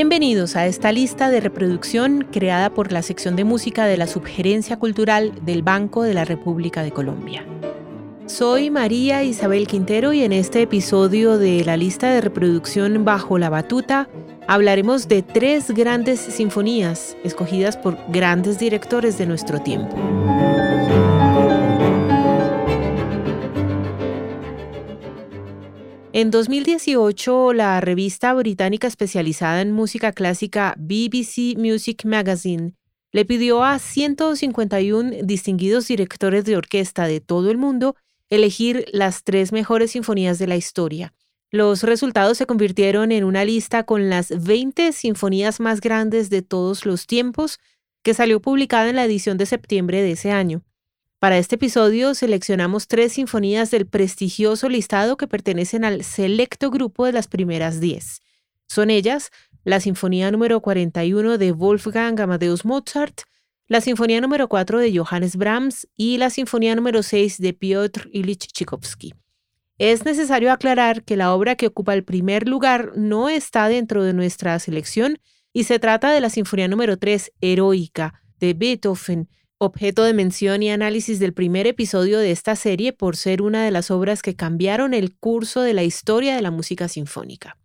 Bienvenidos a esta lista de reproducción creada por la sección de música de la Subgerencia Cultural del Banco de la República de Colombia. Soy María Isabel Quintero y en este episodio de la lista de reproducción Bajo la Batuta hablaremos de tres grandes sinfonías escogidas por grandes directores de nuestro tiempo. En 2018, la revista británica especializada en música clásica BBC Music Magazine le pidió a 151 distinguidos directores de orquesta de todo el mundo elegir las tres mejores sinfonías de la historia. Los resultados se convirtieron en una lista con las 20 sinfonías más grandes de todos los tiempos, que salió publicada en la edición de septiembre de ese año. Para este episodio seleccionamos tres sinfonías del prestigioso listado que pertenecen al selecto grupo de las primeras diez. Son ellas la Sinfonía número 41 de Wolfgang Amadeus Mozart, la Sinfonía número 4 de Johannes Brahms y la Sinfonía número 6 de Piotr Ilyich Tchaikovsky. Es necesario aclarar que la obra que ocupa el primer lugar no está dentro de nuestra selección y se trata de la Sinfonía número 3, Heroica, de Beethoven, objeto de mención y análisis del primer episodio de esta serie por ser una de las obras que cambiaron el curso de la historia de la música sinfónica.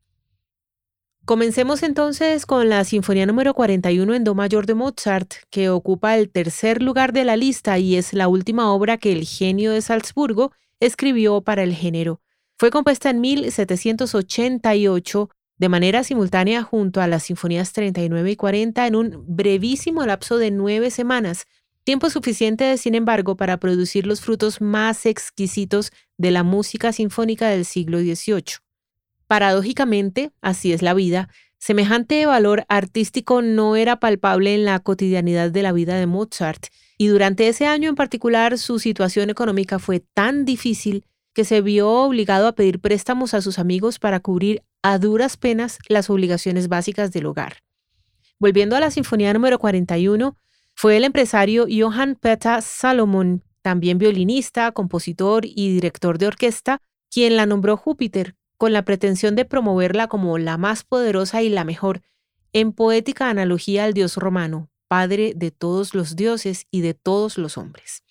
Comencemos entonces con la Sinfonía número 41 en Do mayor de Mozart, que ocupa el tercer lugar de la lista y es la última obra que el genio de Salzburgo escribió para el género. Fue compuesta en 1788 de manera simultánea junto a las Sinfonías 39 y 40 en un brevísimo lapso de nueve semanas, Tiempo suficiente, sin embargo, para producir los frutos más exquisitos de la música sinfónica del siglo XVIII. Paradójicamente, así es la vida, semejante valor artístico no era palpable en la cotidianidad de la vida de Mozart, y durante ese año en particular su situación económica fue tan difícil que se vio obligado a pedir préstamos a sus amigos para cubrir a duras penas las obligaciones básicas del hogar. Volviendo a la Sinfonía número 41, fue el empresario Johann Peter Salomon, también violinista, compositor y director de orquesta, quien la nombró Júpiter, con la pretensión de promoverla como la más poderosa y la mejor, en poética analogía al dios romano, padre de todos los dioses y de todos los hombres.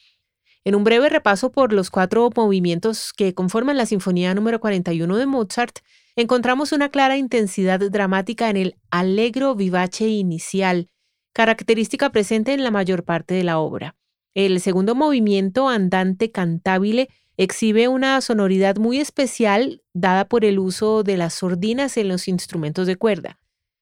En un breve repaso por los cuatro movimientos que conforman la Sinfonía número 41 de Mozart, encontramos una clara intensidad dramática en el alegro vivace inicial, característica presente en la mayor parte de la obra. El segundo movimiento, andante cantabile, exhibe una sonoridad muy especial dada por el uso de las sordinas en los instrumentos de cuerda.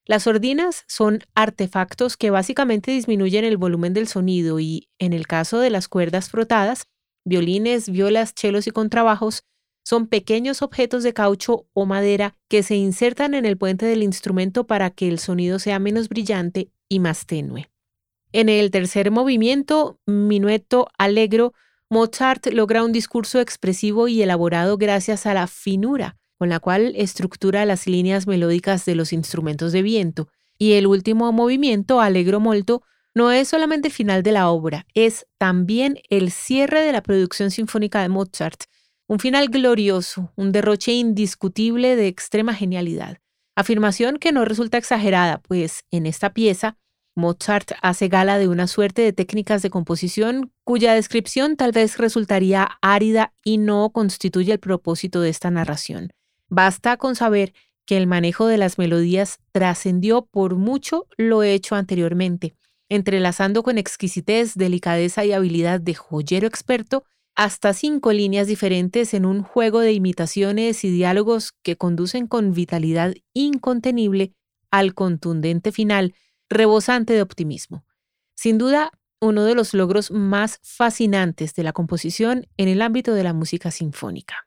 Las sordinas son artefactos que básicamente disminuyen el volumen del sonido y, en el caso de las cuerdas frotadas, violines, violas, chelos y contrabajos, son pequeños objetos de caucho o madera que se insertan en el puente del instrumento para que el sonido sea menos brillante y más tenue. En el tercer movimiento, Minueto Alegro, Mozart logra un discurso expresivo y elaborado gracias a la finura con la cual estructura las líneas melódicas de los instrumentos de viento. Y el último movimiento, Alegro Molto, no es solamente final de la obra, es también el cierre de la producción sinfónica de Mozart, un final glorioso, un derroche indiscutible de extrema genialidad. Afirmación que no resulta exagerada, pues en esta pieza Mozart hace gala de una suerte de técnicas de composición cuya descripción tal vez resultaría árida y no constituye el propósito de esta narración. Basta con saber que el manejo de las melodías trascendió por mucho lo hecho anteriormente, entrelazando con exquisitez, delicadeza y habilidad de joyero experto hasta cinco líneas diferentes en un juego de imitaciones y diálogos que conducen con vitalidad incontenible al contundente final, rebosante de optimismo. Sin duda, uno de los logros más fascinantes de la composición en el ámbito de la música sinfónica.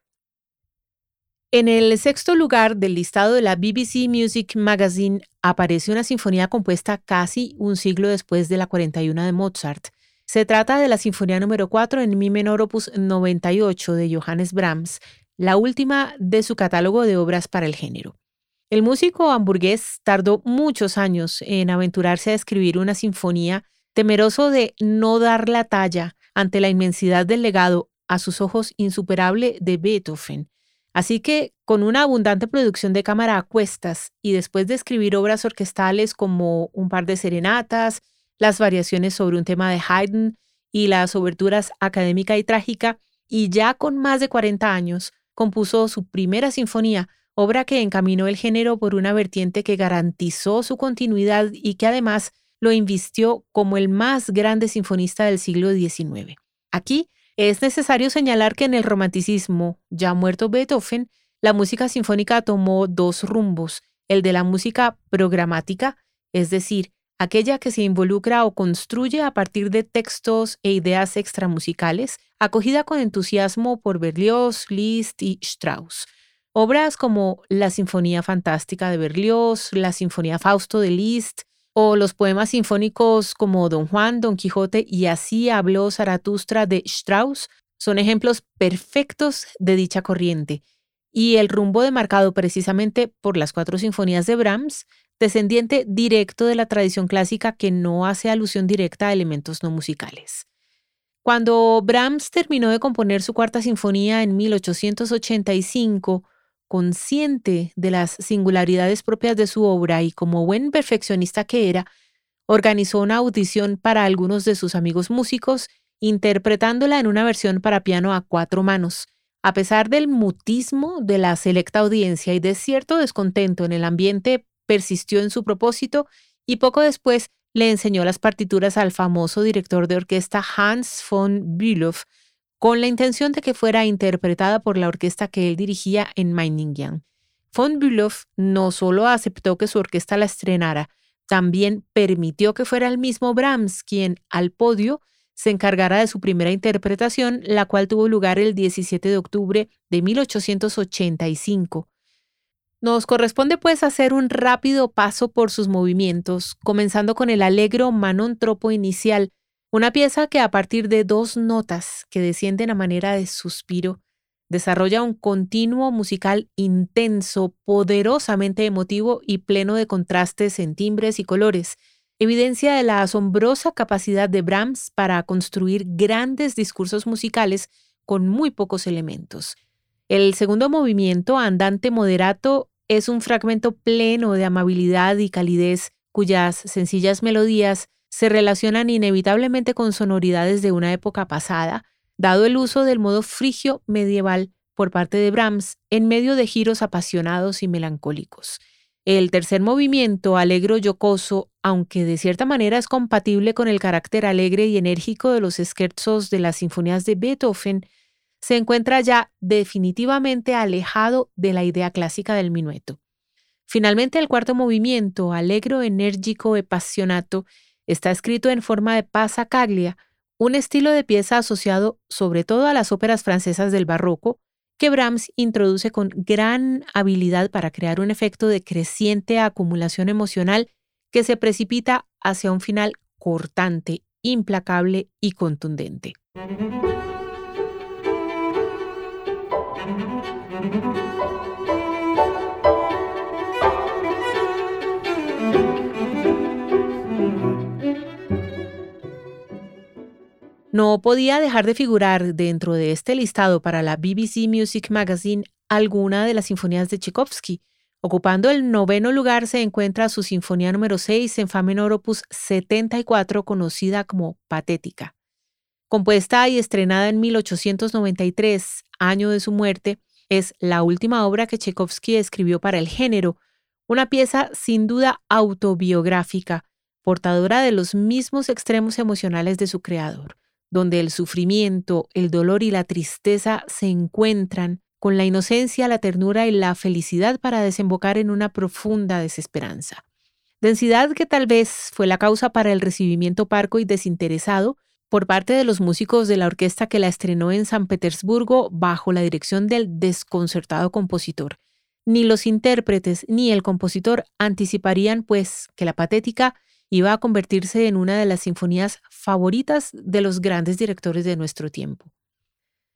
En el sexto lugar del listado de la BBC Music Magazine aparece una sinfonía compuesta casi un siglo después de la 41 de Mozart, se trata de la Sinfonía número 4 en Mi menor opus 98 de Johannes Brahms, la última de su catálogo de obras para el género. El músico hamburgués tardó muchos años en aventurarse a escribir una sinfonía, temeroso de no dar la talla ante la inmensidad del legado a sus ojos insuperable de Beethoven. Así que, con una abundante producción de cámara a cuestas y después de escribir obras orquestales como un par de serenatas, las variaciones sobre un tema de Haydn y las oberturas académica y trágica, y ya con más de 40 años, compuso su primera sinfonía, obra que encaminó el género por una vertiente que garantizó su continuidad y que además lo invistió como el más grande sinfonista del siglo XIX. Aquí es necesario señalar que en el romanticismo, ya muerto Beethoven, la música sinfónica tomó dos rumbos, el de la música programática, es decir, aquella que se involucra o construye a partir de textos e ideas extramusicales, acogida con entusiasmo por Berlioz, Liszt y Strauss. Obras como la Sinfonía Fantástica de Berlioz, la Sinfonía Fausto de Liszt, o los poemas sinfónicos como Don Juan, Don Quijote y Así habló Zaratustra de Strauss son ejemplos perfectos de dicha corriente, y el rumbo demarcado precisamente por las cuatro sinfonías de Brahms, descendiente directo de la tradición clásica que no hace alusión directa a elementos no musicales. Cuando Brahms terminó de componer su cuarta sinfonía en 1885, consciente de las singularidades propias de su obra y como buen perfeccionista que era, organizó una audición para algunos de sus amigos músicos, interpretándola en una versión para piano a cuatro manos. A pesar del mutismo de la selecta audiencia y de cierto descontento en el ambiente, persistió en su propósito y poco después le enseñó las partituras al famoso director de orquesta Hans von Bülow, con la intención de que fuera interpretada por la orquesta que él dirigía en Meiningen. Von Bülow no solo aceptó que su orquesta la estrenara, también permitió que fuera el mismo Brahms quien, al podio, se encargara de su primera interpretación, la cual tuvo lugar el 17 de octubre de 1885. Nos corresponde pues hacer un rápido paso por sus movimientos, comenzando con el alegro Manon Tropo inicial, una pieza que a partir de dos notas que descienden a manera de suspiro, desarrolla un continuo musical intenso, poderosamente emotivo y pleno de contrastes en timbres y colores, evidencia de la asombrosa capacidad de Brahms para construir grandes discursos musicales con muy pocos elementos. El segundo movimiento, andante moderato, es un fragmento pleno de amabilidad y calidez, cuyas sencillas melodías se relacionan inevitablemente con sonoridades de una época pasada, dado el uso del modo frigio medieval por parte de Brahms en medio de giros apasionados y melancólicos. El tercer movimiento, alegro jocoso, aunque de cierta manera es compatible con el carácter alegre y enérgico de los scherzos de las sinfonías de Beethoven, se encuentra ya definitivamente alejado de la idea clásica del minueto. Finalmente, el cuarto movimiento, alegro, enérgico, apasionato, Está escrito en forma de pasacaglia, un estilo de pieza asociado sobre todo a las óperas francesas del barroco, que Brahms introduce con gran habilidad para crear un efecto de creciente acumulación emocional que se precipita hacia un final cortante, implacable y contundente. No podía dejar de figurar dentro de este listado para la BBC Music Magazine alguna de las sinfonías de Tchaikovsky. Ocupando el noveno lugar se encuentra su Sinfonía número 6 en Fa menor opus 74 conocida como Patética. Compuesta y estrenada en 1893, año de su muerte, es la última obra que Tchaikovsky escribió para el género, una pieza sin duda autobiográfica, portadora de los mismos extremos emocionales de su creador donde el sufrimiento, el dolor y la tristeza se encuentran con la inocencia, la ternura y la felicidad para desembocar en una profunda desesperanza. Densidad que tal vez fue la causa para el recibimiento parco y desinteresado por parte de los músicos de la orquesta que la estrenó en San Petersburgo bajo la dirección del desconcertado compositor. Ni los intérpretes ni el compositor anticiparían, pues, que la patética iba a convertirse en una de las sinfonías favoritas de los grandes directores de nuestro tiempo.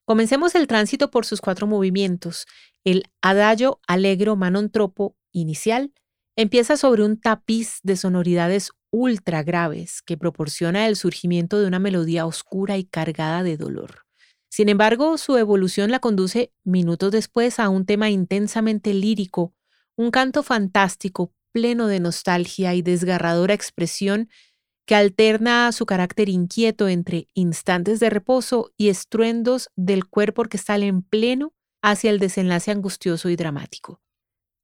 Comencemos el tránsito por sus cuatro movimientos. El adagio alegro manon tropo inicial empieza sobre un tapiz de sonoridades ultra graves que proporciona el surgimiento de una melodía oscura y cargada de dolor. Sin embargo, su evolución la conduce minutos después a un tema intensamente lírico, un canto fantástico, pleno de nostalgia y desgarradora expresión que alterna su carácter inquieto entre instantes de reposo y estruendos del cuerpo orquestal en pleno hacia el desenlace angustioso y dramático.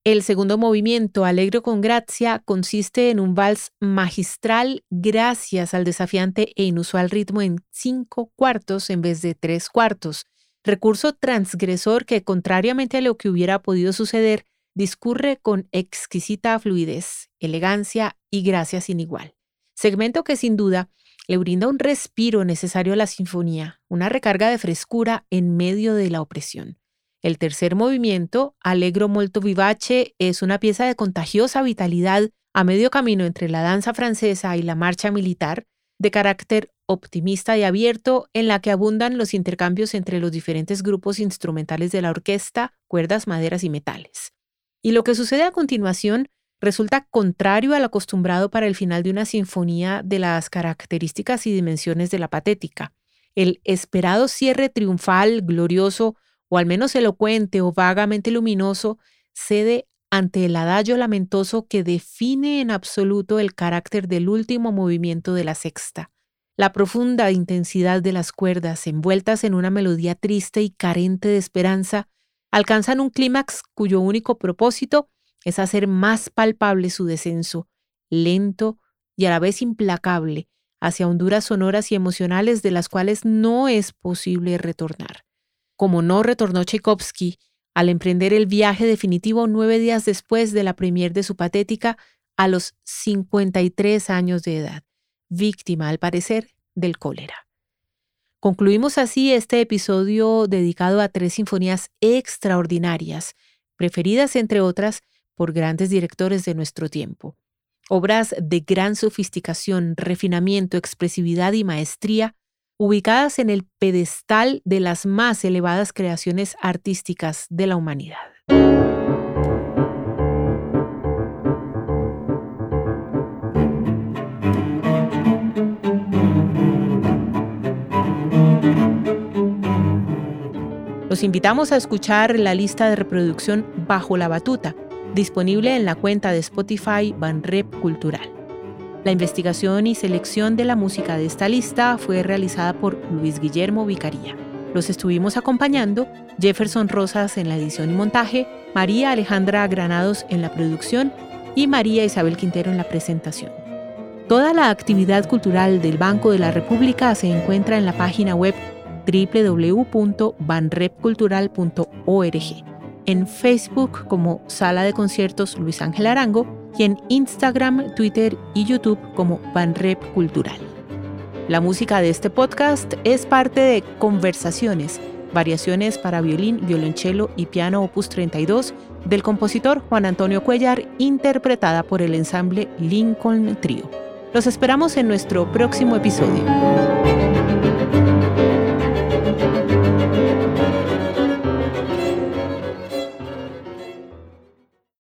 El segundo movimiento, Alegro con Gracia, consiste en un vals magistral gracias al desafiante e inusual ritmo en cinco cuartos en vez de tres cuartos, recurso transgresor que, contrariamente a lo que hubiera podido suceder, discurre con exquisita fluidez, elegancia y gracia sin igual. Segmento que sin duda le brinda un respiro necesario a la sinfonía, una recarga de frescura en medio de la opresión. El tercer movimiento, Allegro molto vivace, es una pieza de contagiosa vitalidad a medio camino entre la danza francesa y la marcha militar, de carácter optimista y abierto, en la que abundan los intercambios entre los diferentes grupos instrumentales de la orquesta, cuerdas, maderas y metales. Y lo que sucede a continuación resulta contrario al acostumbrado para el final de una sinfonía de las características y dimensiones de la patética. El esperado cierre triunfal, glorioso, o al menos elocuente o vagamente luminoso, cede ante el adagio lamentoso que define en absoluto el carácter del último movimiento de la sexta. La profunda intensidad de las cuerdas, envueltas en una melodía triste y carente de esperanza, alcanzan un clímax cuyo único propósito es hacer más palpable su descenso, lento y a la vez implacable, hacia honduras sonoras y emocionales de las cuales no es posible retornar como no retornó Tchaikovsky al emprender el viaje definitivo nueve días después de la premier de su patética a los 53 años de edad, víctima, al parecer, del cólera. Concluimos así este episodio dedicado a tres sinfonías extraordinarias, preferidas, entre otras, por grandes directores de nuestro tiempo. Obras de gran sofisticación, refinamiento, expresividad y maestría ubicadas en el pedestal de las más elevadas creaciones artísticas de la humanidad. Los invitamos a escuchar la lista de reproducción Bajo la Batuta, disponible en la cuenta de Spotify Banrep Cultural. La investigación y selección de la música de esta lista fue realizada por Luis Guillermo Vicaría. Los estuvimos acompañando Jefferson Rosas en la edición y montaje, María Alejandra Granados en la producción y María Isabel Quintero en la presentación. Toda la actividad cultural del Banco de la República se encuentra en la página web www.banrepcultural.org, en Facebook como Sala de Conciertos Luis Ángel Arango y en Instagram, Twitter y YouTube como Banrep Cultural. La música de este podcast es parte de Conversaciones, variaciones para violín, violonchelo y piano opus 32 del compositor Juan Antonio Cuellar, interpretada por el ensamble Lincoln Trio. Los esperamos en nuestro próximo episodio.